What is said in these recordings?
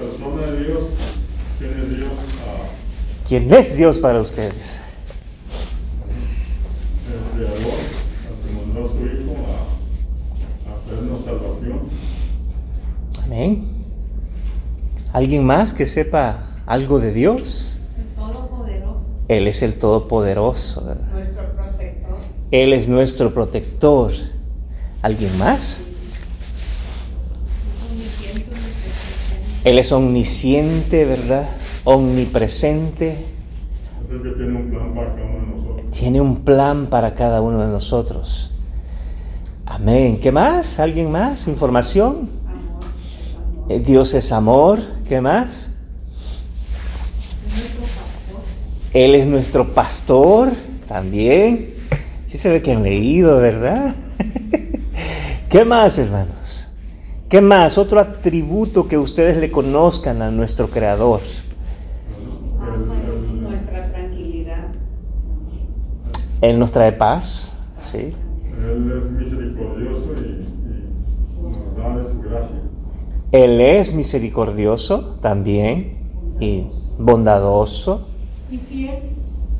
persona de Dios, ¿quién es Dios? Ah, ¿Quién es Dios para ustedes? el Creador, al que mandó a su Hijo a, a hacernos salvación. Amén. ¿Alguien más que sepa algo de Dios? El Todopoderoso, Él es el Todopoderoso. ¿verdad? nuestro protector. Él es nuestro protector. ¿Alguien más? Es omnisciente, omnipresente. Él es omnisciente, ¿verdad? Omnipresente. Que tiene un plan para cada uno de nosotros. Tiene un plan para cada uno de nosotros. Amén. ¿Qué más? ¿Alguien más? ¿Información? Eh, Dios es amor. ¿Qué más? Él es nuestro pastor también. Sí se ve que han leído, ¿verdad? ¿Qué más, hermanos? ¿Qué más? Otro atributo que ustedes le conozcan a nuestro Creador. Nuestra tranquilidad. Él nos trae paz, ¿sí? Él es misericordioso y, y nos da de su gracia. Él es misericordioso también y bondadoso, Y fiel.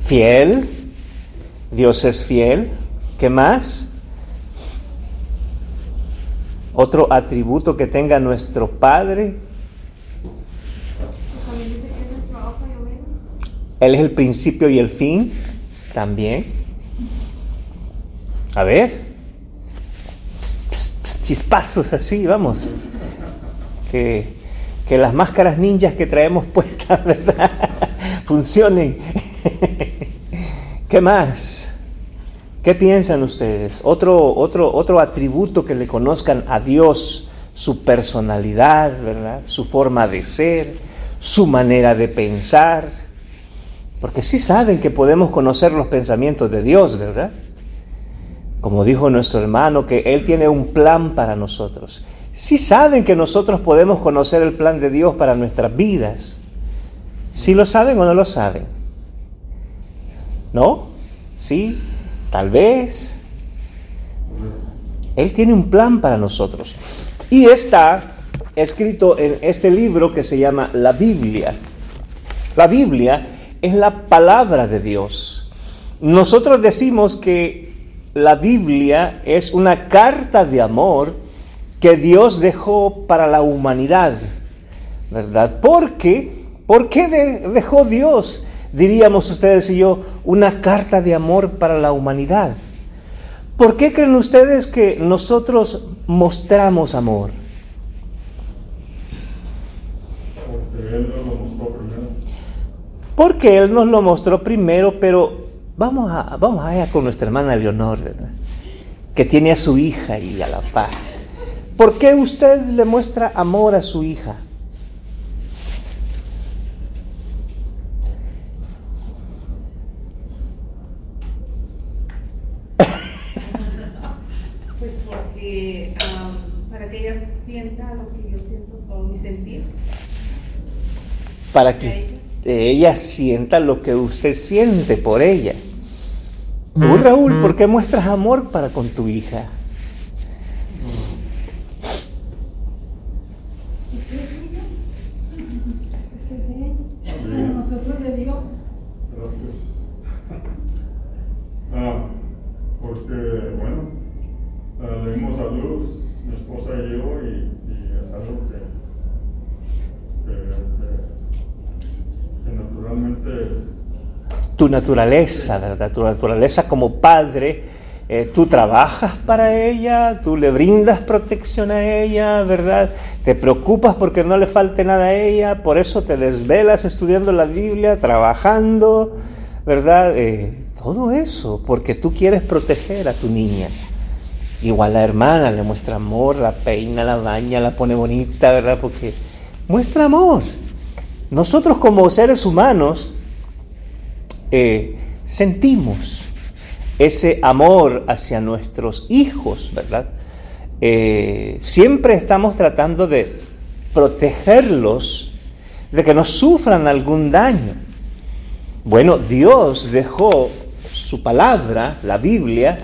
fiel. Dios es fiel. ¿Qué más? Otro atributo que tenga nuestro Padre. Él es el principio y el fin también. A ver. Chispazos así, vamos. Que, que las máscaras ninjas que traemos puestas, ¿verdad? Funcionen. ¿Qué más? ¿Qué piensan ustedes? Otro, otro, otro atributo que le conozcan a Dios, su personalidad, ¿verdad? Su forma de ser, su manera de pensar. Porque sí saben que podemos conocer los pensamientos de Dios, ¿verdad? Como dijo nuestro hermano, que Él tiene un plan para nosotros. Sí saben que nosotros podemos conocer el plan de Dios para nuestras vidas. ¿Sí lo saben o no lo saben? ¿No? ¿Sí? Tal vez. Él tiene un plan para nosotros. Y está escrito en este libro que se llama la Biblia. La Biblia es la palabra de Dios. Nosotros decimos que la Biblia es una carta de amor que Dios dejó para la humanidad, ¿verdad? ¿Por qué? ¿Por qué de- dejó Dios, diríamos ustedes y yo, una carta de amor para la humanidad? ¿Por qué creen ustedes que nosotros mostramos amor? Porque Él nos lo mostró primero. Porque Él nos lo mostró primero, pero vamos a, vamos allá con nuestra hermana Leonor, ¿verdad? Que tiene a su hija y a la paz. ¿Por qué usted le muestra amor a su hija? Pues porque am, para que ella sienta lo que yo siento con mi sentir. Para que ella sienta lo que usted siente por ella. Tú, Raúl, ¿por qué muestras amor para con tu hija? Para nosotros de Dios. Gracias. Ah, porque, bueno, ah, le dimos a luz, mi esposa y yo, y, y es algo que, que, que- que naturalmente tu naturaleza, ¿verdad? Tu naturaleza como padre, eh, tú trabajas para ella, tú le brindas protección a ella, ¿verdad? Te preocupas porque no le falte nada a ella, por eso te desvelas estudiando la Biblia, trabajando, ¿verdad? Eh, todo eso, porque tú quieres proteger a tu niña. Igual la hermana le muestra amor, la peina, la baña, la pone bonita, ¿verdad? Porque muestra amor. Nosotros como seres humanos, eh, sentimos ese amor hacia nuestros hijos, ¿verdad? Eh, siempre estamos tratando de protegerlos de que no sufran algún daño. Bueno, Dios dejó su palabra, la Biblia,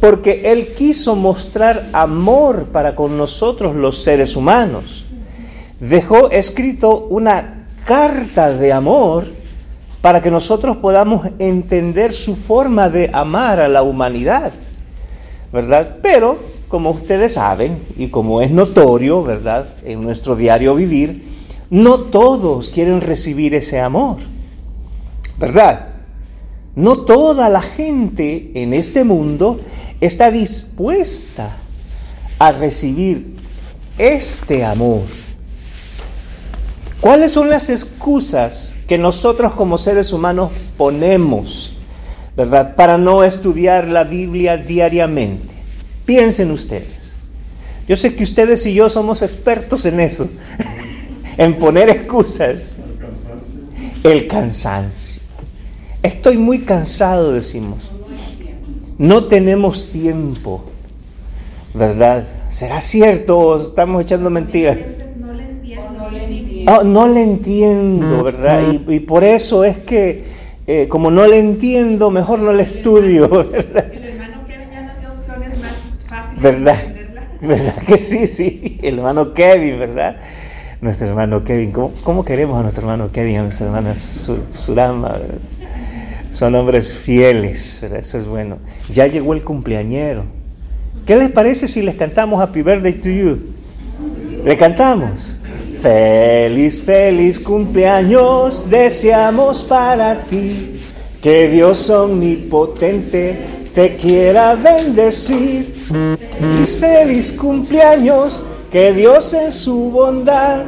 porque Él quiso mostrar amor para con nosotros los seres humanos. dejó escrito una carta de amor para que nosotros podamos entender su forma de amar a la humanidad, ¿verdad? Pero, como ustedes saben, y como es notorio, ¿verdad? En nuestro diario vivir, no todos quieren recibir ese amor, ¿verdad? No toda la gente en este mundo está dispuesta a recibir este amor. ¿Cuáles son las excusas que nosotros como seres humanos ponemos, verdad, para no estudiar la Biblia diariamente? Piensen ustedes. Yo sé que ustedes y yo somos expertos en eso, en poner excusas. El cansancio. Estoy muy cansado, decimos. No tenemos tiempo, ¿verdad? ¿Será cierto o estamos echando mentiras? Entonces no le entiendo. O no entiendo. Oh, no le entiendo, ¿verdad? Y, y por eso es que, eh, como no le entiendo, mejor no le estudio, ¿verdad? El hermano que ya nos dio opciones más fáciles ¿Verdad? de. ¿Verdad que sí, sí? El hermano Kevin, ¿verdad? Nuestro hermano Kevin. ¿Cómo, cómo queremos a nuestro hermano Kevin, a nuestra hermana Su- Surama? ¿verdad? Son hombres fieles, ¿verdad? eso es bueno. Ya llegó el cumpleañero. ¿Qué les parece si les cantamos Happy Birthday to You? ¿Le cantamos? Feliz, feliz cumpleaños deseamos para ti. Que Dios omnipotente te quiera bendecir. Feliz, feliz cumpleaños. Que Dios en su bondad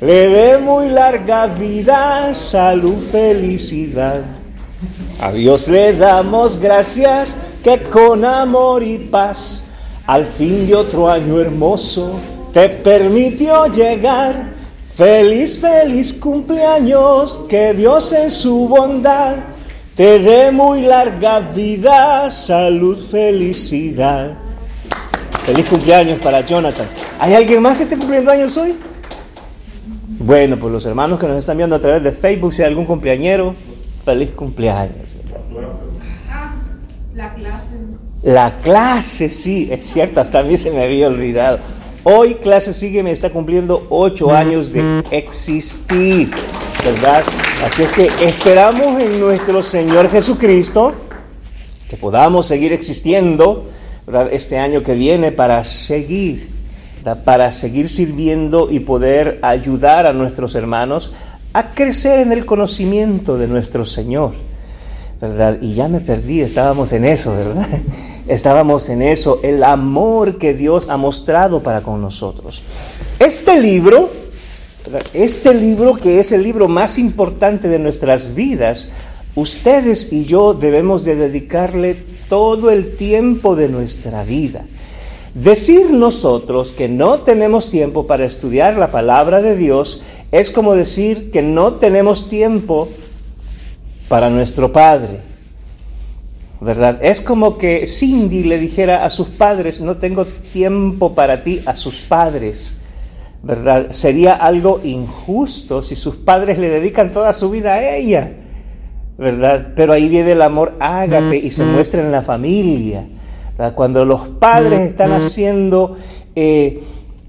le dé muy larga vida, salud, felicidad. A Dios le damos gracias que con amor y paz al fin de otro año hermoso te permitió llegar. Feliz, feliz cumpleaños, que Dios en su bondad te dé muy larga vida, salud, felicidad. Feliz cumpleaños para Jonathan. ¿Hay alguien más que esté cumpliendo años hoy? Bueno, pues los hermanos que nos están viendo a través de Facebook, si hay algún cumpleañero, feliz cumpleaños. Ah, la clase. La clase, sí, es cierto, hasta a mí se me había olvidado. Hoy clase sigue me está cumpliendo ocho años de existir, ¿verdad? Así es que esperamos en nuestro Señor Jesucristo que podamos seguir existiendo, ¿verdad? Este año que viene para seguir, ¿verdad? para seguir sirviendo y poder ayudar a nuestros hermanos a crecer en el conocimiento de nuestro Señor. ¿Verdad? Y ya me perdí, estábamos en eso, ¿verdad? Estábamos en eso, el amor que Dios ha mostrado para con nosotros. Este libro, este libro que es el libro más importante de nuestras vidas, ustedes y yo debemos de dedicarle todo el tiempo de nuestra vida. Decir nosotros que no tenemos tiempo para estudiar la palabra de Dios es como decir que no tenemos tiempo nuestro padre. ¿Verdad? Es como que Cindy le dijera a sus padres, no tengo tiempo para ti, a sus padres. ¿Verdad? Sería algo injusto si sus padres le dedican toda su vida a ella. ¿Verdad? Pero ahí viene el amor ágape y se muestra en la familia. ¿verdad? Cuando los padres están haciendo eh,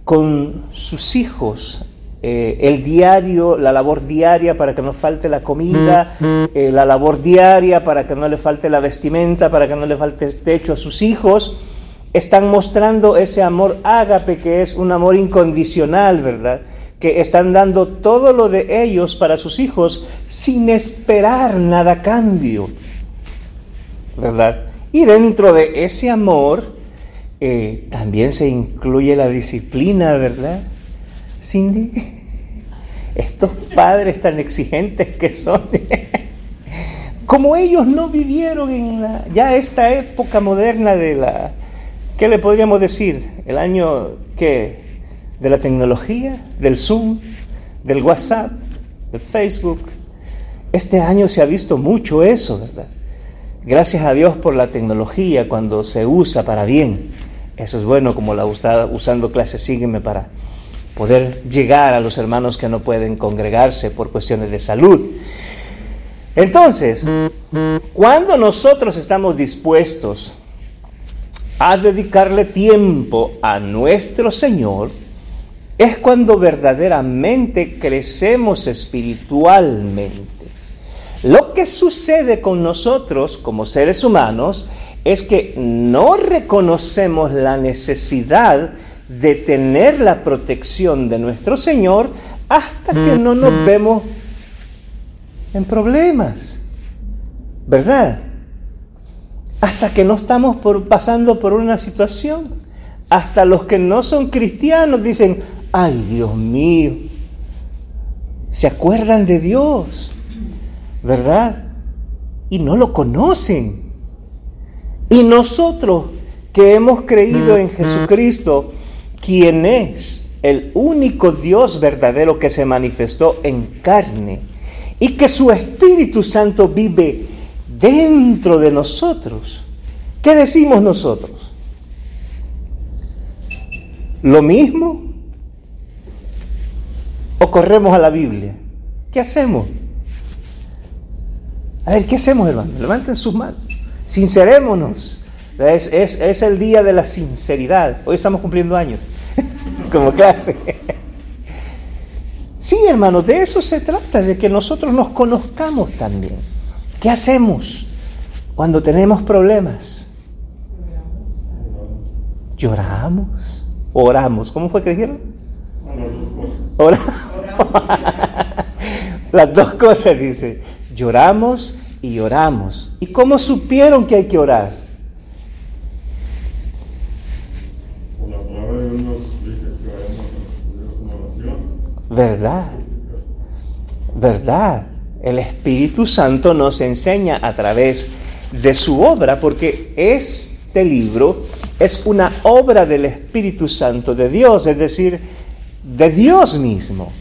con sus hijos eh, el diario, la labor diaria para que no falte la comida, eh, la labor diaria para que no le falte la vestimenta, para que no le falte el techo a sus hijos, están mostrando ese amor ágape que es un amor incondicional, ¿verdad? Que están dando todo lo de ellos para sus hijos sin esperar nada a cambio, ¿verdad? Y dentro de ese amor eh, también se incluye la disciplina, ¿verdad? Cindy, estos padres tan exigentes que son, como ellos no vivieron en la, ya esta época moderna de la, ¿qué le podríamos decir? El año que de la tecnología, del Zoom, del WhatsApp, del Facebook. Este año se ha visto mucho eso, ¿verdad? Gracias a Dios por la tecnología cuando se usa para bien. Eso es bueno, como la está usando clase Sígueme para poder llegar a los hermanos que no pueden congregarse por cuestiones de salud. Entonces, cuando nosotros estamos dispuestos a dedicarle tiempo a nuestro Señor, es cuando verdaderamente crecemos espiritualmente. Lo que sucede con nosotros como seres humanos es que no reconocemos la necesidad de tener la protección de nuestro Señor hasta que no nos vemos en problemas, ¿verdad? Hasta que no estamos por, pasando por una situación. Hasta los que no son cristianos dicen, ay Dios mío, se acuerdan de Dios, ¿verdad? Y no lo conocen. Y nosotros que hemos creído en Jesucristo, quien es el único Dios verdadero que se manifestó en carne y que su Espíritu Santo vive dentro de nosotros. ¿Qué decimos nosotros? ¿Lo mismo? ¿O corremos a la Biblia? ¿Qué hacemos? A ver, ¿qué hacemos, hermano? Levanten sus manos. Sincerémonos. Es, el día de la sinceridad. Hoy estamos cumpliendo años como clase. Sí, hermanos, de eso se trata, de que nosotros nos conozcamos también. ¿Qué hacemos cuando tenemos problemas? Lloramos, oramos. ¿Cómo fue que dijeron? Oramos. Las dos cosas, dice. Lloramos y oramos. ¿Y cómo supieron que hay que orar? ¿Verdad? ¿Verdad? El Espíritu Santo nos enseña a través de su obra, porque este libro es una obra del Espíritu Santo de Dios, es decir, de Dios mismo.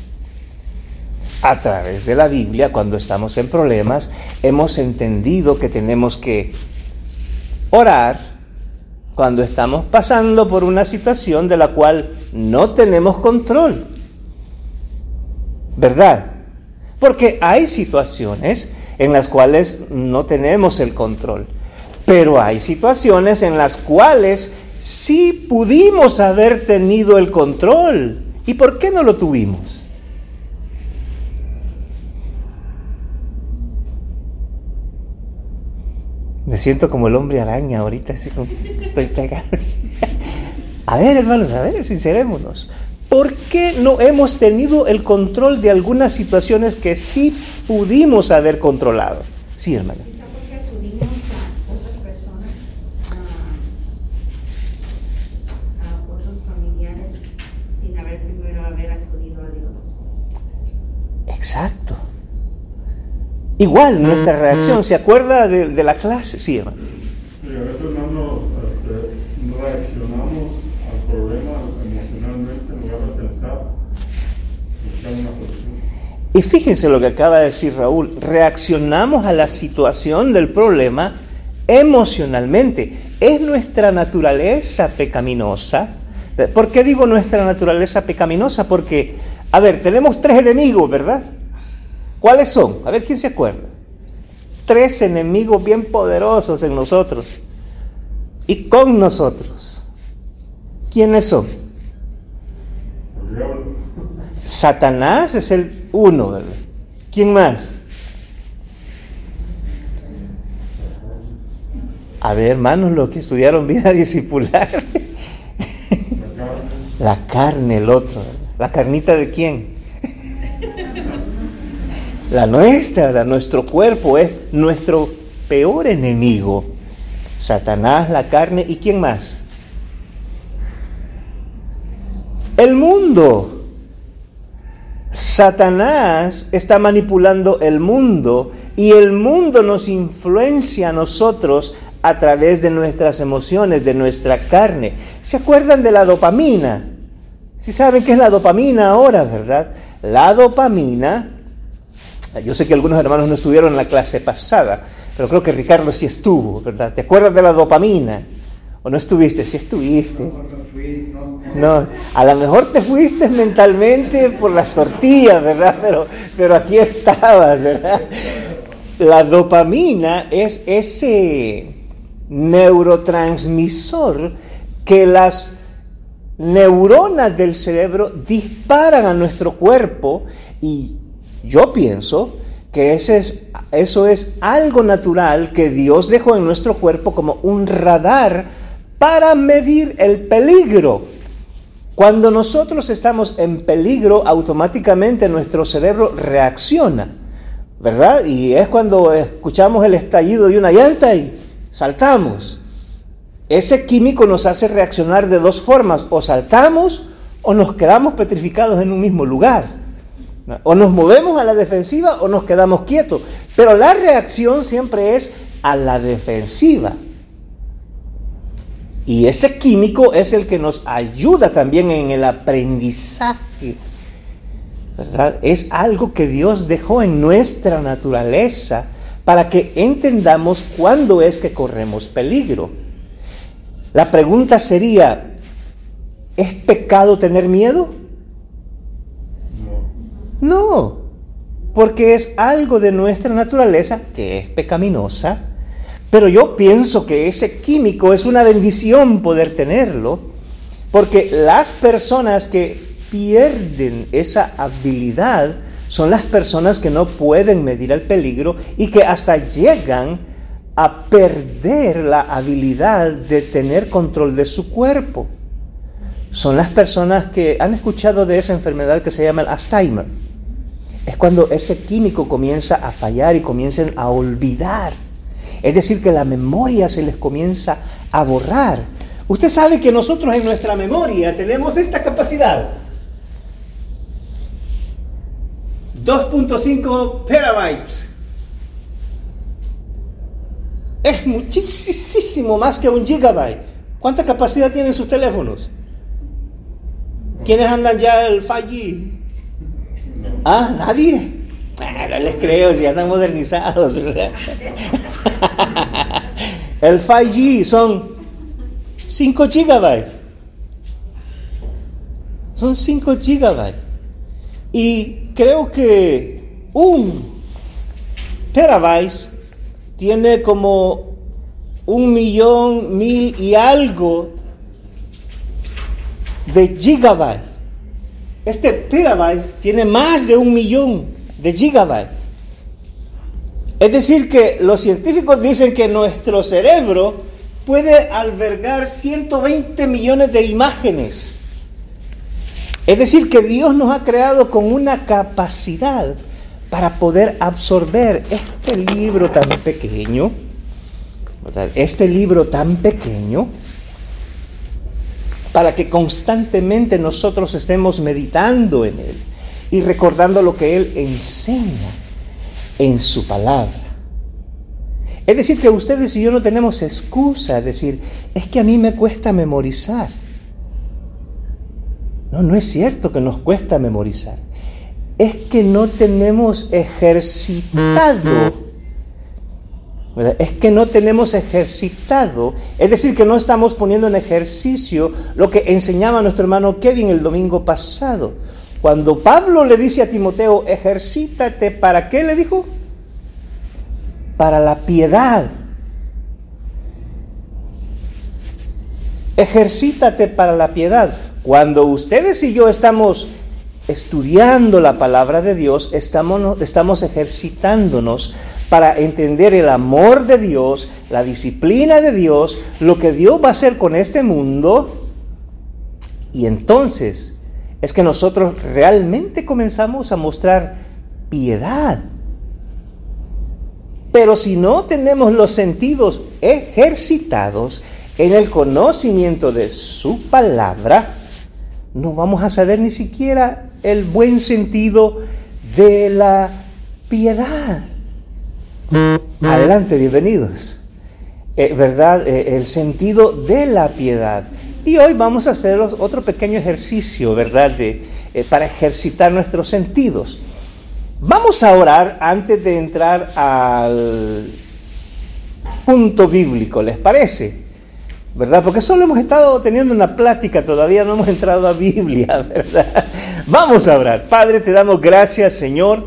A través de la Biblia, cuando estamos en problemas, hemos entendido que tenemos que orar cuando estamos pasando por una situación de la cual no tenemos control. ¿Verdad? Porque hay situaciones en las cuales no tenemos el control, pero hay situaciones en las cuales sí pudimos haber tenido el control. ¿Y por qué no lo tuvimos? Me siento como el hombre araña ahorita, así como estoy pegado. A ver, hermanos, a ver, sincerémonos. ¿Por qué no hemos tenido el control de algunas situaciones que sí pudimos haber controlado? Sí, hermana. Quizá porque acudimos a otras personas, a, a otros familiares, sin haber primero haber acudido a Dios. Exacto. Igual nuestra reacción, ¿se acuerda de, de la clase? Sí, hermano. Sí, a veces, hermano, este, reaccionamos al problema emocionalmente en lugar de pensar, buscar una solución. Y fíjense lo que acaba de decir Raúl, reaccionamos a la situación del problema emocionalmente. Es nuestra naturaleza pecaminosa. ¿Por qué digo nuestra naturaleza pecaminosa? Porque, a ver, tenemos tres enemigos, ¿verdad? ¿Cuáles son? A ver, ¿quién se acuerda? Tres enemigos bien poderosos en nosotros y con nosotros. ¿Quiénes son? Satanás es el uno. ¿Quién más? A ver, hermanos, los que estudiaron vida discipular. la carne, el otro. ¿La carnita de quién? La nuestra, ¿verdad? nuestro cuerpo es nuestro peor enemigo. Satanás, la carne y quién más? El mundo. Satanás está manipulando el mundo y el mundo nos influencia a nosotros a través de nuestras emociones, de nuestra carne. ¿Se acuerdan de la dopamina? Si saben qué es la dopamina ahora, ¿verdad? La dopamina, yo sé que algunos hermanos no estuvieron en la clase pasada, pero creo que Ricardo sí estuvo, ¿verdad? ¿Te acuerdas de la dopamina? ¿O no estuviste? Sí estuviste. A lo mejor te fuiste mentalmente por las tortillas, ¿verdad? Pero, pero aquí estabas, ¿verdad? La dopamina es ese neurotransmisor que las neuronas del cerebro disparan a nuestro cuerpo y yo pienso que ese es, eso es algo natural que Dios dejó en nuestro cuerpo como un radar para medir el peligro. Cuando nosotros estamos en peligro, automáticamente nuestro cerebro reacciona, ¿verdad? Y es cuando escuchamos el estallido de una llanta y saltamos. Ese químico nos hace reaccionar de dos formas, o saltamos o nos quedamos petrificados en un mismo lugar. O nos movemos a la defensiva o nos quedamos quietos. Pero la reacción siempre es a la defensiva. Y ese químico es el que nos ayuda también en el aprendizaje. ¿verdad? Es algo que Dios dejó en nuestra naturaleza para que entendamos cuándo es que corremos peligro. La pregunta sería, ¿es pecado tener miedo? No, porque es algo de nuestra naturaleza que es pecaminosa, pero yo pienso que ese químico es una bendición poder tenerlo, porque las personas que pierden esa habilidad son las personas que no pueden medir el peligro y que hasta llegan a perder la habilidad de tener control de su cuerpo. Son las personas que han escuchado de esa enfermedad que se llama el Alzheimer es cuando ese químico comienza a fallar y comienzan a olvidar. Es decir, que la memoria se les comienza a borrar. Usted sabe que nosotros en nuestra memoria tenemos esta capacidad. 2.5 terabytes. Es muchísimo más que un gigabyte. ¿Cuánta capacidad tienen sus teléfonos? ¿Quiénes andan ya el 5G? Ah, nadie. No les creo, si andan modernizados. El 5G son 5 gigabytes. Son 5 gigabytes. Y creo que un terabyte tiene como un millón, mil y algo de gigabytes. Este petabyte tiene más de un millón de gigabytes. Es decir, que los científicos dicen que nuestro cerebro puede albergar 120 millones de imágenes. Es decir, que Dios nos ha creado con una capacidad para poder absorber este libro tan pequeño, este libro tan pequeño, para que constantemente nosotros estemos meditando en Él y recordando lo que Él enseña en su palabra. Es decir, que ustedes y yo no tenemos excusa de decir, es que a mí me cuesta memorizar. No, no es cierto que nos cuesta memorizar. Es que no tenemos ejercitado es que no tenemos ejercitado, es decir, que no estamos poniendo en ejercicio lo que enseñaba nuestro hermano Kevin el domingo pasado. Cuando Pablo le dice a Timoteo, ejercítate, ¿para qué le dijo? Para la piedad. Ejercítate para la piedad. Cuando ustedes y yo estamos estudiando la palabra de Dios, estamos, estamos ejercitándonos para entender el amor de Dios, la disciplina de Dios, lo que Dios va a hacer con este mundo. Y entonces es que nosotros realmente comenzamos a mostrar piedad. Pero si no tenemos los sentidos ejercitados en el conocimiento de su palabra, no vamos a saber ni siquiera el buen sentido de la piedad. Adelante, bienvenidos. Eh, ¿Verdad? Eh, el sentido de la piedad. Y hoy vamos a hacer otro pequeño ejercicio, ¿verdad? De, eh, para ejercitar nuestros sentidos. Vamos a orar antes de entrar al punto bíblico, ¿les parece? ¿Verdad? Porque solo hemos estado teniendo una plática, todavía no hemos entrado a Biblia, ¿verdad? Vamos a orar. Padre, te damos gracias, Señor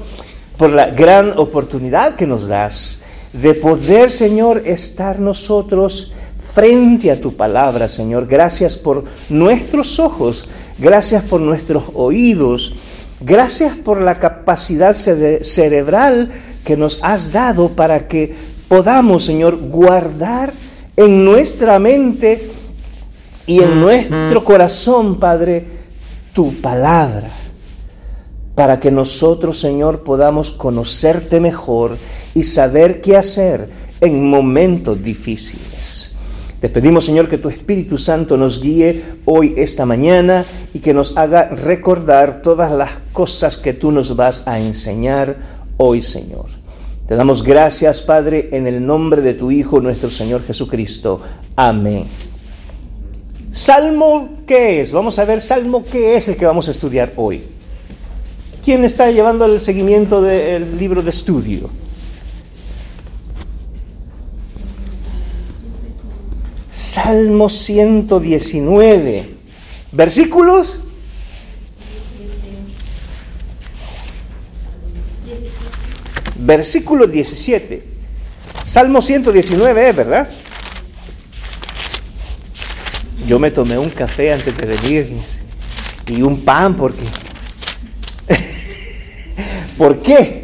por la gran oportunidad que nos das de poder, Señor, estar nosotros frente a tu palabra, Señor. Gracias por nuestros ojos, gracias por nuestros oídos, gracias por la capacidad cerebral que nos has dado para que podamos, Señor, guardar en nuestra mente y en nuestro corazón, Padre, tu palabra, para que nosotros, Señor, podamos conocerte mejor y saber qué hacer en momentos difíciles. Te pedimos, Señor, que tu Espíritu Santo nos guíe hoy, esta mañana, y que nos haga recordar todas las cosas que tú nos vas a enseñar hoy, Señor. Te damos gracias, Padre, en el nombre de tu Hijo, nuestro Señor Jesucristo. Amén. Salmo, ¿qué es? Vamos a ver, Salmo, ¿qué es el que vamos a estudiar hoy? ¿Quién está llevando el seguimiento del libro de estudio? Salmo 119. ¿Versículos? Versículo 17. Salmo 119, ¿verdad? Yo me tomé un café antes de venir y un pan porque... ¿Por qué?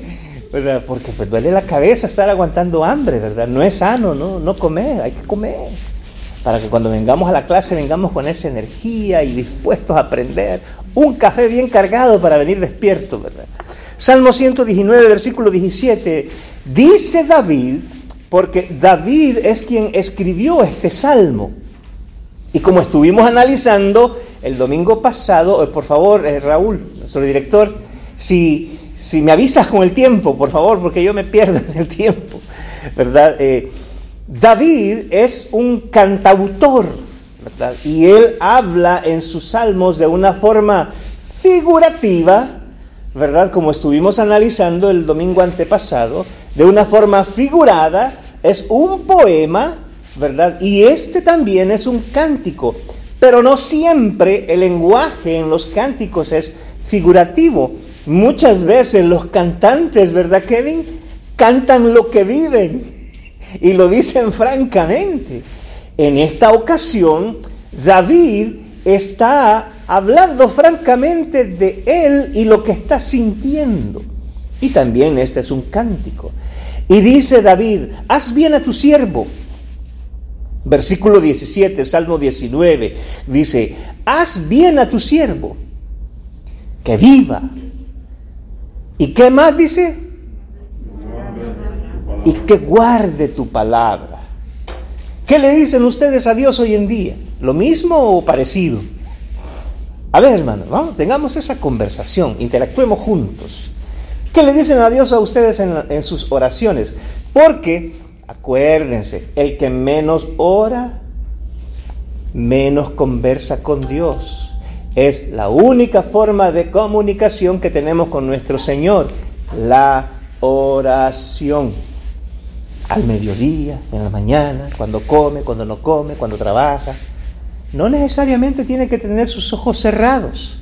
¿Verdad? Porque pues duele la cabeza estar aguantando hambre, ¿verdad? No es sano, ¿no? No comer, hay que comer. Para que cuando vengamos a la clase vengamos con esa energía y dispuestos a aprender. Un café bien cargado para venir despierto, ¿verdad? Salmo 119, versículo 17. Dice David, porque David es quien escribió este salmo. Y como estuvimos analizando el domingo pasado, eh, por favor, eh, Raúl, nuestro director, si, si, me avisas con el tiempo, por favor, porque yo me pierdo en el tiempo, ¿verdad? Eh, David es un cantautor, ¿verdad? Y él habla en sus salmos de una forma figurativa, ¿verdad? Como estuvimos analizando el domingo antepasado, de una forma figurada, es un poema ¿verdad? Y este también es un cántico, pero no siempre el lenguaje en los cánticos es figurativo. Muchas veces los cantantes, ¿verdad, Kevin? Cantan lo que viven y lo dicen francamente. En esta ocasión, David está hablando francamente de él y lo que está sintiendo. Y también este es un cántico. Y dice David, haz bien a tu siervo Versículo 17, Salmo 19, dice, haz bien a tu siervo, que viva. ¿Y qué más dice? Y que guarde tu palabra. ¿Qué le dicen ustedes a Dios hoy en día? ¿Lo mismo o parecido? A ver, hermano, vamos, tengamos esa conversación, interactuemos juntos. ¿Qué le dicen a Dios a ustedes en, en sus oraciones? Porque Acuérdense, el que menos ora, menos conversa con Dios. Es la única forma de comunicación que tenemos con nuestro Señor, la oración. Al mediodía, en la mañana, cuando come, cuando no come, cuando trabaja. No necesariamente tiene que tener sus ojos cerrados,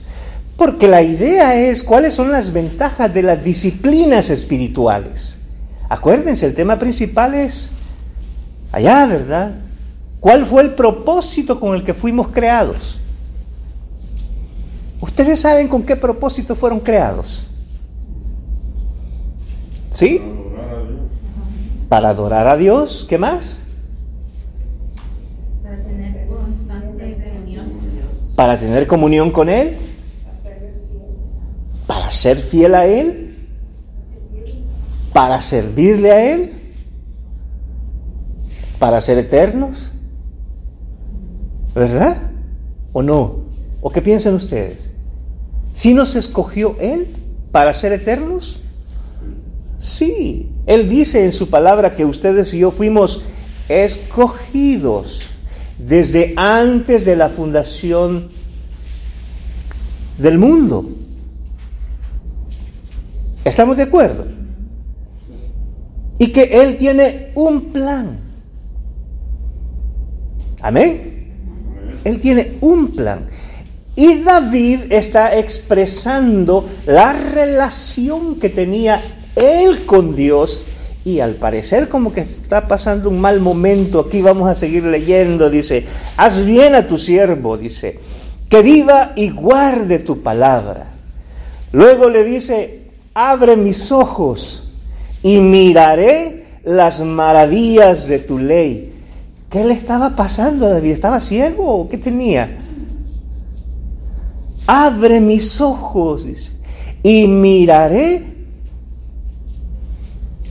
porque la idea es cuáles son las ventajas de las disciplinas espirituales. Acuérdense, el tema principal es allá, ¿verdad? ¿Cuál fue el propósito con el que fuimos creados? ¿Ustedes saben con qué propósito fueron creados? ¿Sí? Para adorar a Dios. ¿Qué más? Para tener constante comunión con Dios. Para tener comunión con Él. Para ser fiel a Él para servirle a Él, para ser eternos, ¿verdad? ¿O no? ¿O qué piensan ustedes? ¿Si nos escogió Él para ser eternos? Sí, Él dice en su palabra que ustedes y yo fuimos escogidos desde antes de la fundación del mundo. ¿Estamos de acuerdo? y que Él tiene un plan. Amén. Él tiene un plan. Y David está expresando la relación que tenía él con Dios Y al parecer como que está pasando un mal momento, aquí vamos a seguir leyendo, dice, haz bien a tu siervo, dice, que viva y guarde tu palabra. Luego le dice, abre mis ojos y miraré las maravillas de tu ley. ¿Qué le estaba pasando a David? ¿Estaba ciego o qué tenía? Abre mis ojos, dice, y miraré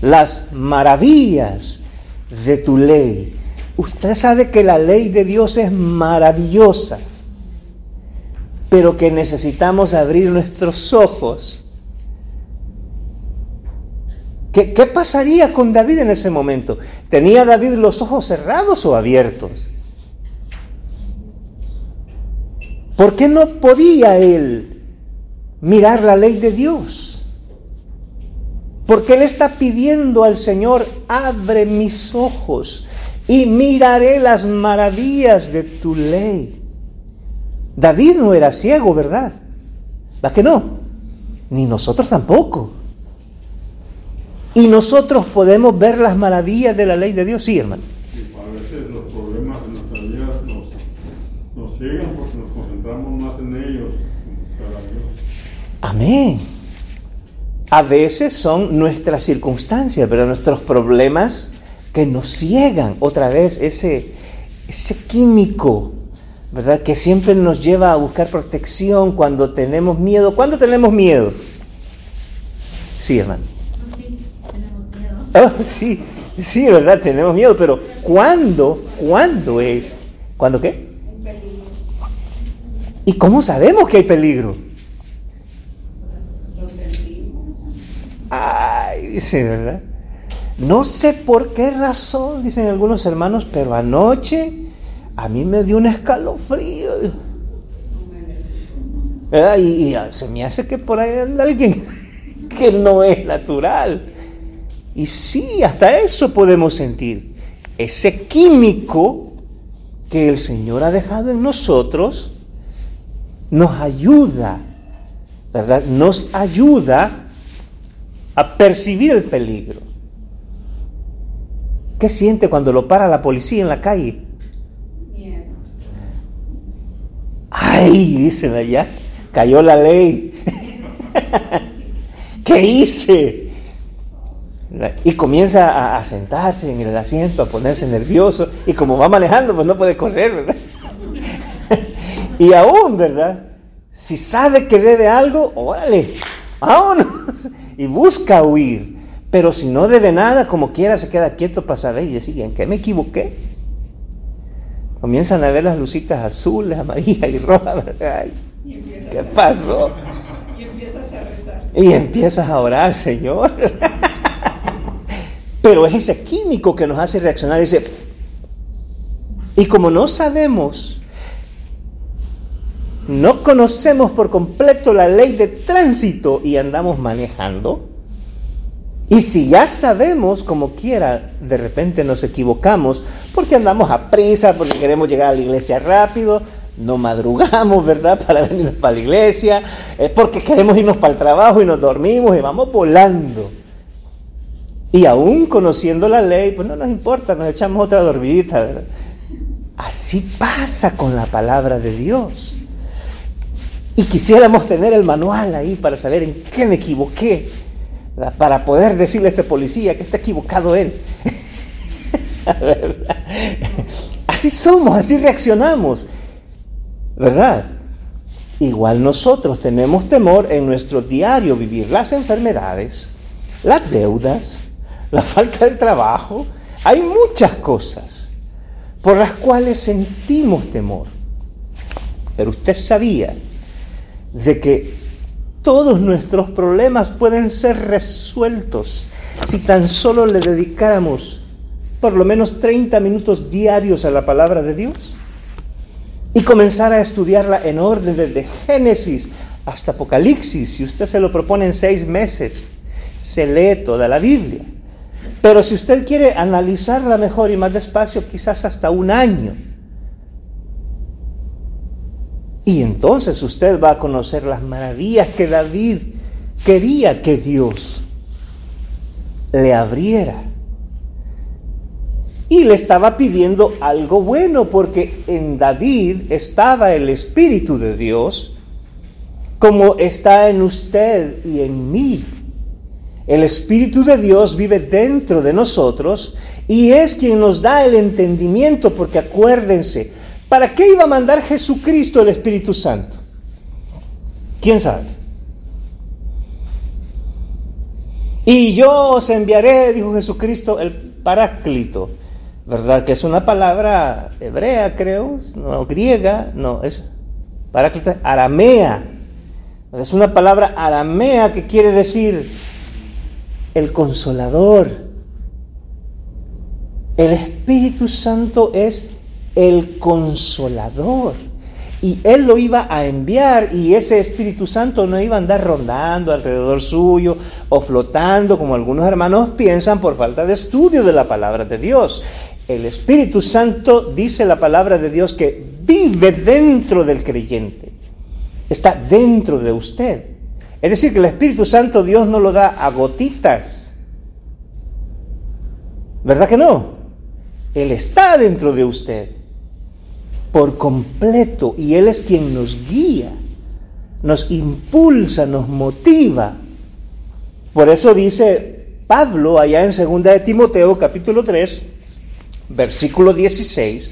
las maravillas de tu ley. Usted sabe que la ley de Dios es maravillosa, pero que necesitamos abrir nuestros ojos. ¿Qué, ¿Qué, pasaría con David en ese momento? ¿Tenía David los ojos cerrados o abiertos? ¿Por qué no podía él mirar la ley de Dios? Porque él está pidiendo al Señor, abre mis ojos y miraré las maravillas de tu ley. David no era ciego, ¿verdad? ¿Va que no? Ni nosotros tampoco. Y nosotros podemos ver las maravillas de la ley de Dios, sí, hermano. Y a veces los problemas en nuestras vidas nos, nos llegan porque nos concentramos más en ellos. Amén. A veces son nuestras circunstancias, pero nuestros problemas que nos ciegan. Otra vez, ese, ese químico, ¿verdad? Que siempre nos lleva a buscar protección cuando tenemos miedo. ¿Cuándo tenemos miedo? Sí, hermano. Oh, sí, sí, ¿verdad? Tenemos miedo, pero ¿cuándo? ¿Cuándo es? ¿Cuándo qué? ¿Y cómo sabemos que hay peligro? Ay, dice, ¿verdad? No sé por qué razón, dicen algunos hermanos, pero anoche a mí me dio un escalofrío. Y, y se me hace que por ahí anda alguien que no es natural. Y sí, hasta eso podemos sentir. Ese químico que el Señor ha dejado en nosotros nos ayuda, ¿verdad? Nos ayuda a percibir el peligro. ¿Qué siente cuando lo para la policía en la calle? Miedo. Ay, dicen allá, cayó la ley. ¿Qué hice? Y comienza a, sentarse en el asiento, a ponerse nervioso, y como va manejando, pues no puede correr, ¿verdad? y aún, ¿verdad? Si sabe que debe algo, órale, vámonos, y busca huir. Pero si no debe nada, como quiera, se queda quieto para saber y decir, ¿en qué me equivoqué? Comienzan a ver las lucitas azules, amarillas y rojas. Ay, ¿Qué pasó? Y empiezas a rezar. Y empiezas a orar, Señor. Pero es ese químico que nos hace reaccionar. Ese... Y como no sabemos, no conocemos por completo la ley de tránsito y andamos manejando, y si ya sabemos, como quiera, de repente nos equivocamos porque andamos a prisa, porque queremos llegar a la iglesia rápido, no madrugamos, ¿verdad? Para venir para la iglesia, es porque queremos irnos para el trabajo y nos dormimos y vamos volando. Y aún conociendo la ley, pues no nos importa, nos echamos otra dormidita, ¿verdad? Así pasa con la palabra de Dios. Y quisiéramos tener el manual ahí para saber en qué me equivoqué, para poder decirle a este policía que está equivocado él. Así somos, así reaccionamos, ¿verdad? Igual nosotros tenemos temor en nuestro diario vivir las enfermedades, las deudas, la falta de trabajo. Hay muchas cosas por las cuales sentimos temor. Pero usted sabía de que todos nuestros problemas pueden ser resueltos si tan solo le dedicáramos por lo menos 30 minutos diarios a la palabra de Dios y comenzar a estudiarla en orden desde Génesis hasta Apocalipsis. Si usted se lo propone en seis meses, se lee toda la Biblia. Pero si usted quiere analizarla mejor y más despacio, quizás hasta un año. Y entonces usted va a conocer las maravillas que David quería que Dios le abriera. Y le estaba pidiendo algo bueno porque en David estaba el Espíritu de Dios como está en usted y en mí. El Espíritu de Dios vive dentro de nosotros y es quien nos da el entendimiento, porque acuérdense, ¿para qué iba a mandar Jesucristo el Espíritu Santo? ¿Quién sabe? Y yo os enviaré, dijo Jesucristo, el Paráclito, ¿verdad? Que es una palabra hebrea, creo, no griega, no, es Paráclito, aramea. Es una palabra aramea que quiere decir el consolador. El Espíritu Santo es el consolador. Y Él lo iba a enviar y ese Espíritu Santo no iba a andar rondando alrededor suyo o flotando como algunos hermanos piensan por falta de estudio de la palabra de Dios. El Espíritu Santo dice la palabra de Dios que vive dentro del creyente. Está dentro de usted. Es decir, que el Espíritu Santo Dios no lo da a gotitas. ¿Verdad que no? Él está dentro de usted por completo y Él es quien nos guía, nos impulsa, nos motiva. Por eso dice Pablo allá en 2 de Timoteo capítulo 3, versículo 16,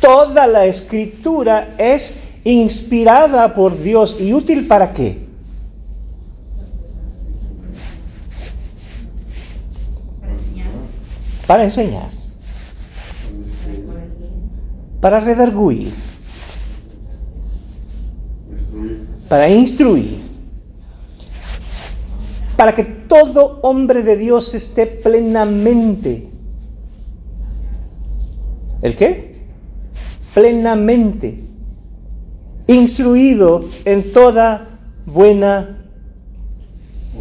toda la escritura es inspirada por Dios y útil para qué? Para enseñar para redarguir, para instruir, para que todo hombre de Dios esté plenamente. ¿El qué? Plenamente instruido en toda buena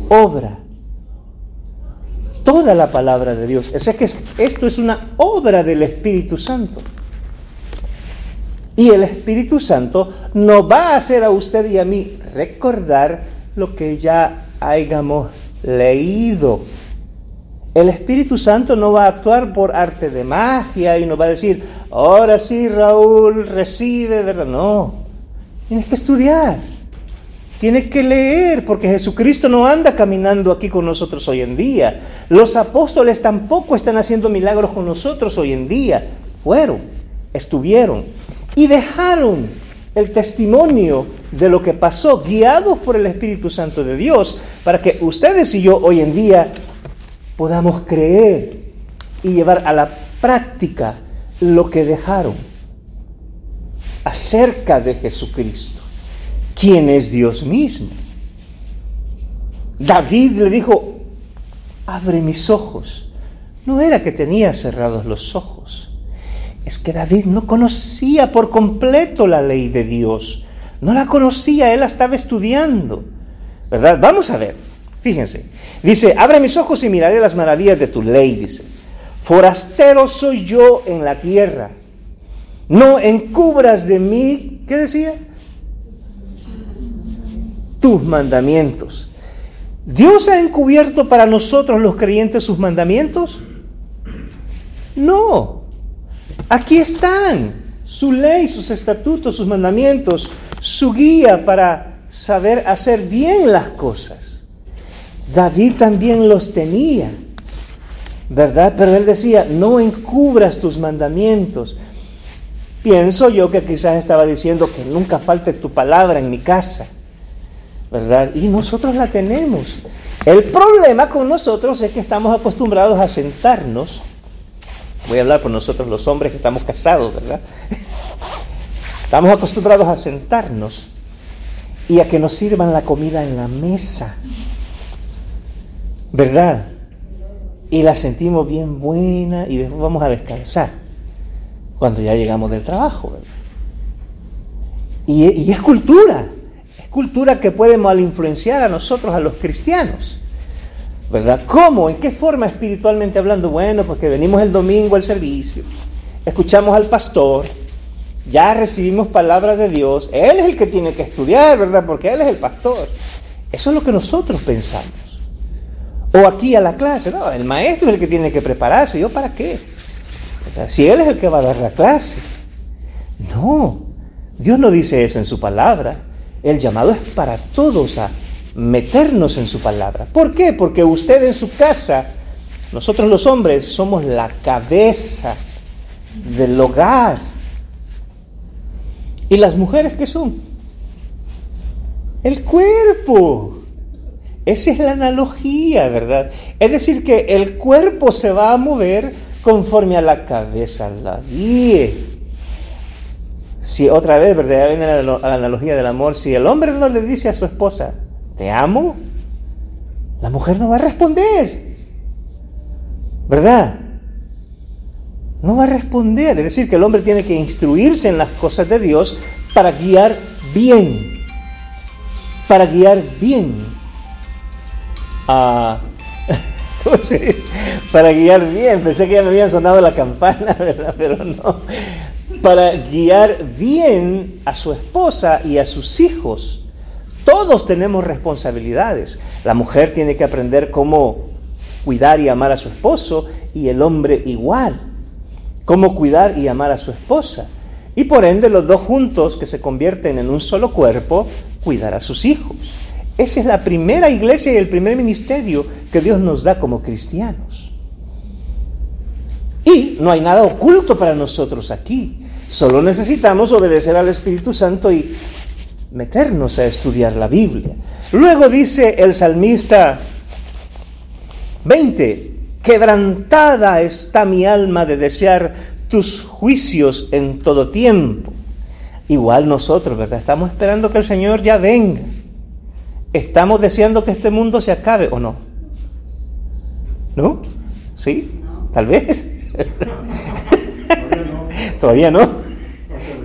obra. Toda la palabra de Dios. Es que esto es una obra del Espíritu Santo. Y el Espíritu Santo no va a hacer a usted y a mí recordar lo que ya hayamos leído. El Espíritu Santo no va a actuar por arte de magia y nos va a decir, ahora sí, Raúl, recibe, ¿verdad? No, tienes que estudiar, tienes que leer, porque Jesucristo no anda caminando aquí con nosotros hoy en día. Los apóstoles tampoco están haciendo milagros con nosotros hoy en día. Fueron, estuvieron y dejaron el testimonio de lo que pasó, guiados por el Espíritu Santo de Dios, para que ustedes y yo hoy en día podamos creer y llevar a la práctica lo que dejaron acerca de Jesucristo, quien es Dios mismo. David le dijo, abre mis ojos. No era que tenía cerrados los ojos es que David no conocía por completo la ley de Dios. No la conocía, él la estaba estudiando. ¿Verdad? Vamos a ver. Fíjense. Dice, abre mis ojos y miraré las maravillas de tu ley, dice. Forastero soy yo en la tierra. No encubras de mí, ¿qué decía? Tus mandamientos. ¿Dios ha encubierto para nosotros los creyentes sus mandamientos? No. Aquí están su ley, sus estatutos, sus mandamientos, su guía para saber hacer bien las cosas. David también los tenía, ¿verdad? Pero él decía, no encubras tus mandamientos. Pienso yo que quizás estaba diciendo que nunca falte tu palabra en mi casa, ¿verdad? Y nosotros la tenemos. El problema con nosotros es que estamos acostumbrados a sentarnos Voy a hablar por nosotros los hombres que estamos casados, ¿verdad? Estamos acostumbrados a sentarnos y a que nos sirvan la comida en la mesa, ¿verdad? Y la sentimos bien buena y después vamos a descansar cuando ya llegamos del trabajo, ¿verdad? Y, es cultura, es cultura que puede mal influenciar a nosotros, a los cristianos. ¿Verdad? ¿Cómo? ¿En qué forma espiritualmente hablando? Bueno, porque venimos el domingo al servicio, escuchamos al pastor, ya recibimos palabra de Dios, Él es el que tiene que estudiar, ¿verdad? Porque Él es el pastor. Eso es lo que nosotros pensamos. O aquí a la clase, no, el maestro es el que tiene que prepararse, ¿yo para qué? Si él es el que va a dar la clase. No, Dios no dice eso en su palabra. El llamado es para todos a meternos en su palabra. ¿Por qué? Porque usted en su casa, nosotros los hombres somos la cabeza del hogar. ¿Y las mujeres qué son? El cuerpo. Esa es la analogía, ¿verdad? Es decir, que el cuerpo se va a mover conforme a la cabeza la guíe. Si otra vez, ¿verdad? Viene la analogía del amor. Si el hombre no le dice a su esposa, te amo, la mujer no va a responder. ¿Verdad? No va a responder. Es decir, que el hombre tiene que instruirse en las cosas de Dios para guiar bien. Para guiar bien. ¿cómo se dice? Para guiar bien. Pensé que ya me habían sonado la campana, ¿verdad? Pero no. Para guiar bien a su esposa y a sus hijos. Todos tenemos responsabilidades. La mujer tiene que aprender cómo cuidar y amar a su esposo y el hombre igual. Cómo cuidar y amar a su esposa. Y por ende los dos juntos que se convierten en un solo cuerpo, cuidar a sus hijos. Esa es la primera iglesia y el primer ministerio que Dios nos da como cristianos. Y no hay nada oculto para nosotros aquí. Solo necesitamos obedecer al Espíritu Santo y meternos a estudiar la Biblia. Luego dice el salmista 20, quebrantada está mi alma de desear tus juicios en todo tiempo. Igual nosotros, ¿verdad? Estamos esperando que el Señor ya venga. Estamos deseando que este mundo se acabe o no. ¿No? ¿Sí? Tal vez. Todavía no.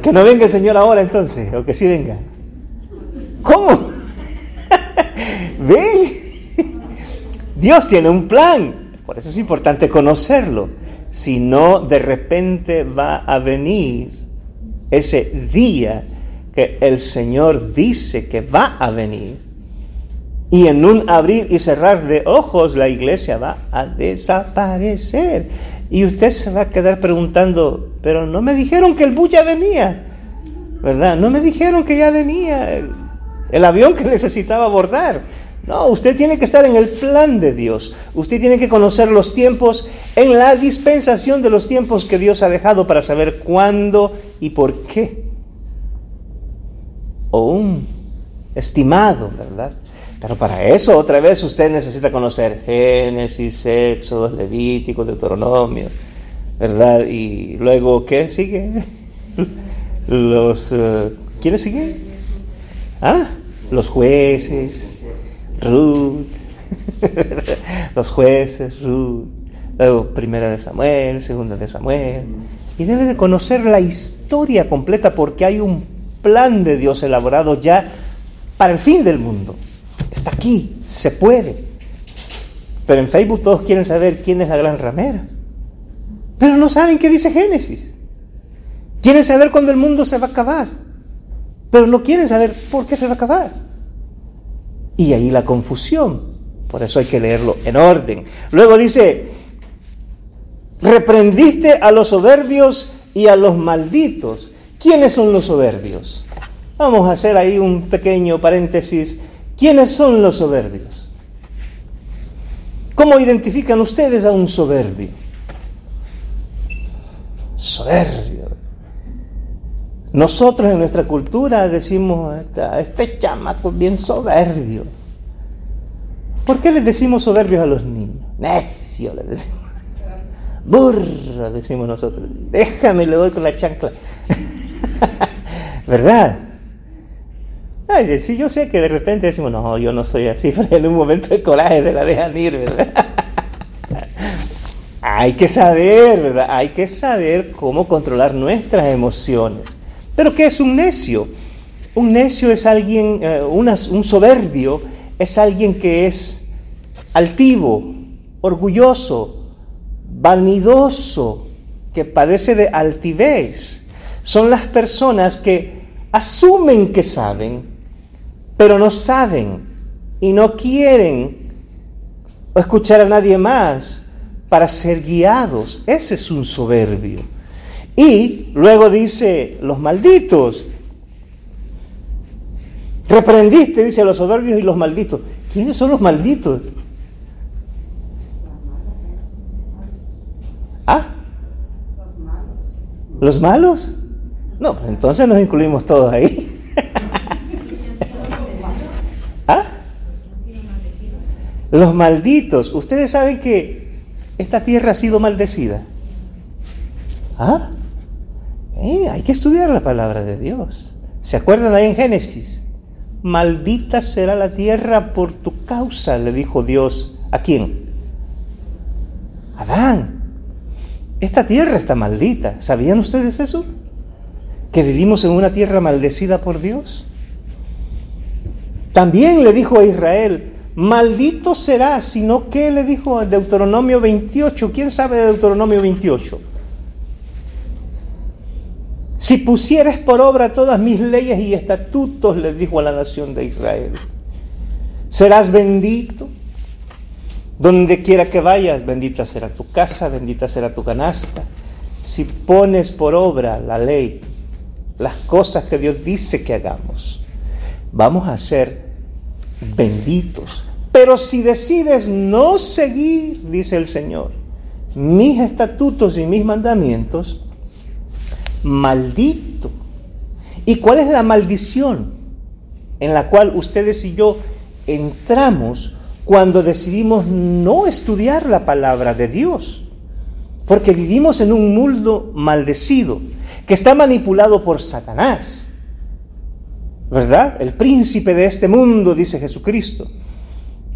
Que no venga el Señor ahora entonces, o que sí venga. ¿Cómo? Ven. Dios tiene un plan. Por eso es importante conocerlo. Si no, de repente va a venir ese día que el Señor dice que va a venir. Y en un abrir y cerrar de ojos la iglesia va a desaparecer. Y usted se va a quedar preguntando, pero no me dijeron que el bus ya venía, ¿verdad? No me dijeron que ya venía el, avión que necesitaba abordar. No, usted tiene que estar en el plan de Dios. Usted tiene que conocer los tiempos en la dispensación de los tiempos que Dios ha dejado para saber cuándo y por qué. O un estimado, ¿verdad? Pero para eso otra vez usted necesita conocer Génesis, Éxodo, Levítico, Deuteronomio, ¿verdad? Y luego, ¿qué sigue? Los, uh, ¿quiénes siguen? ¿Ah? Los jueces, Ruth, los jueces, Ruth, luego primera de Samuel, segunda de Samuel. Y debe de conocer la historia completa porque hay un plan de Dios elaborado ya para el fin del mundo. Está aquí, se puede. Pero en Facebook todos quieren saber quién es la gran ramera. Pero no saben qué dice Génesis. Quieren saber cuándo el mundo se va a acabar. Pero no quieren saber por qué se va a acabar. Y ahí la confusión. Por eso hay que leerlo en orden. Luego dice, reprendiste a los soberbios y a los malditos. ¿Quiénes son los soberbios? Vamos a hacer ahí un pequeño paréntesis. ¿Quiénes son los soberbios? ¿Cómo identifican ustedes a un soberbio? Soberbio. Nosotros en nuestra cultura decimos, este chamaco es bien soberbio. ¿Por qué les decimos soberbios a los niños? Necio, les decimos. Burro, decimos nosotros. Déjame, le doy con la chancla. ¿Verdad? Ay, sí, yo sé que de repente decimos, no, yo no soy así, pero en un momento de coraje de la dejan ir, ¿verdad? Hay que saber, ¿verdad? Hay que saber cómo controlar nuestras emociones. Pero ¿qué es un necio? Un necio es alguien, eh, un soberbio es alguien que es altivo, orgulloso, vanidoso, que padece de altivez. Son las personas que asumen que saben, pero no saben y no quieren escuchar a nadie más para ser guiados. Ese es un soberbio. Y luego dice, los malditos. Reprendiste, dice, los soberbios y los malditos. ¿Quiénes son los malditos? ¿Ah? ¿Los malos? No, pues entonces nos incluimos todos ahí. ¿Ah? Los malditos. Ustedes saben que esta tierra ha sido maldecida. ¿Ah? Eh, hay que estudiar la palabra de Dios. ¿Se acuerdan ahí en Génesis? Maldita será la tierra por tu causa, le dijo Dios. ¿A quién? Adán. Esta tierra está maldita. ¿Sabían ustedes eso? Que vivimos en una tierra maldecida por Dios. También le dijo a Israel, maldito será, sino que le dijo a Deuteronomio 28. ¿Quién sabe de Deuteronomio 28? Si pusieres por obra todas mis leyes y estatutos, le dijo a la nación de Israel, serás bendito. Donde quiera que vayas, bendita será tu casa, bendita será tu canasta. Si pones por obra la ley, las cosas que Dios dice que hagamos, vamos a ser benditos. Pero si decides no seguir, dice el Señor, mis estatutos y mis mandamientos, maldito. ¿Y cuál es la maldición en la cual ustedes y yo entramos cuando decidimos no estudiar la palabra de Dios? Porque vivimos en un mundo maldecido que está manipulado por Satanás. ¿Verdad? El príncipe de este mundo, dice Jesucristo.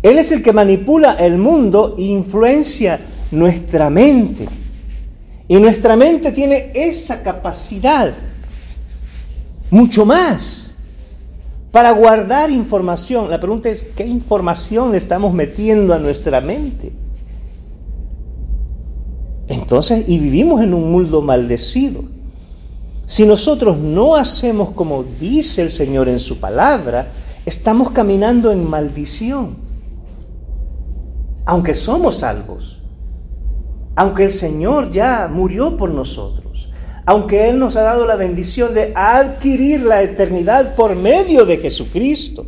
Él es el que manipula el mundo e influencia nuestra mente. Y nuestra mente tiene esa capacidad, mucho más, para guardar información. La pregunta es, ¿qué información le estamos metiendo a nuestra mente? Entonces, y vivimos en un mundo maldecido. Si nosotros no hacemos como dice el Señor en su palabra, estamos caminando en maldición, aunque somos salvos aunque el Señor ya murió por nosotros, aunque Él nos ha dado la bendición de adquirir la eternidad por medio de Jesucristo.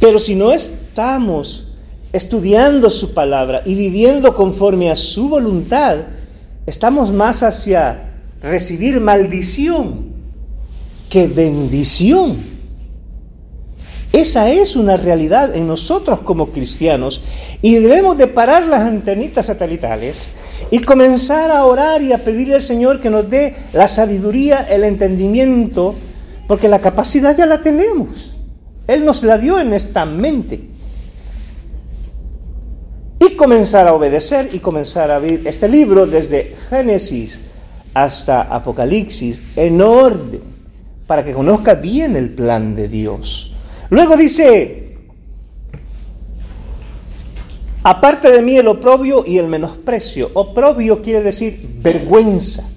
Pero si no estamos estudiando su palabra y viviendo conforme a su voluntad, estamos más hacia recibir maldición que bendición. Esa es una realidad en nosotros como cristianos y debemos de parar las antenitas satelitales y comenzar a orar y a pedirle al Señor que nos dé la sabiduría, el entendimiento, porque la capacidad ya la tenemos. Él nos la dio en esta mente. Y comenzar a obedecer y comenzar a abrir este libro desde Génesis hasta Apocalipsis en orden, para que conozca bien el plan de Dios. Luego dice, aparte de mí el oprobio y el menosprecio. Oprobio quiere decir vergüenza.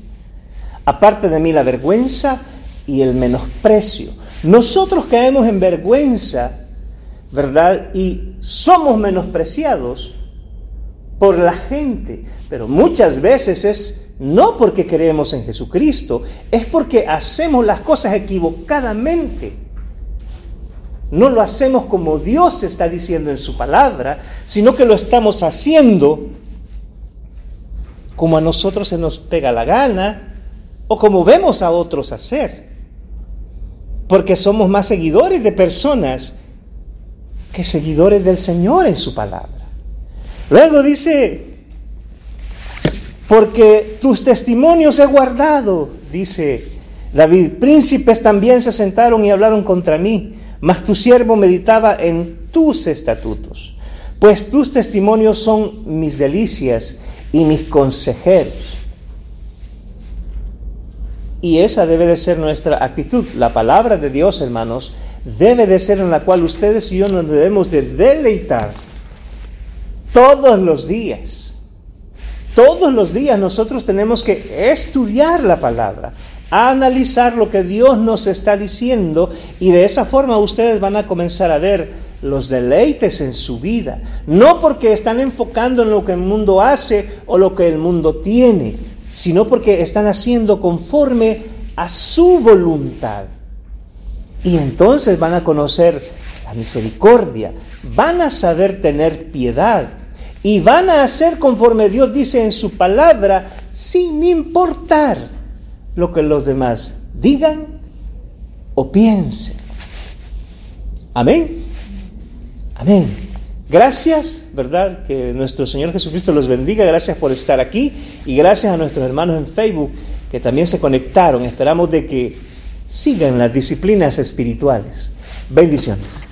Aparte de mí la vergüenza y el menosprecio. Nosotros caemos en vergüenza, ¿verdad? Y somos menospreciados por la gente, pero muchas veces es no porque creemos en Jesucristo, es porque hacemos las cosas equivocadamente no lo hacemos como Dios está diciendo en su palabra, sino que lo estamos haciendo como a nosotros se nos pega la gana o como vemos a otros hacer. Porque somos más seguidores de personas que seguidores del Señor en su palabra. Luego dice, porque tus testimonios he guardado, dice David, príncipes también se sentaron y hablaron contra mí mas tu siervo meditaba en tus estatutos, pues tus testimonios son mis delicias y mis consejeros. Y esa debe de ser nuestra actitud. La palabra de Dios, hermanos, debe de ser en la cual ustedes y yo nos debemos de deleitar todos los días. Todos los días nosotros tenemos que estudiar la palabra, analizar lo que Dios nos está diciendo y de esa forma ustedes van a comenzar a ver los deleites en su vida, no porque están enfocando en lo que el mundo hace o lo que el mundo tiene, sino porque están haciendo conforme a su voluntad. Y entonces van a conocer la misericordia, van a saber tener piedad y van a hacer conforme Dios dice en su palabra, sin importar lo que los demás digan o piensen. Amén. Amén. Gracias, ¿verdad? Que nuestro Señor Jesucristo los bendiga. Gracias por estar aquí y gracias a nuestros hermanos en Facebook que también se conectaron. Esperamos de que sigan las disciplinas espirituales. Bendiciones.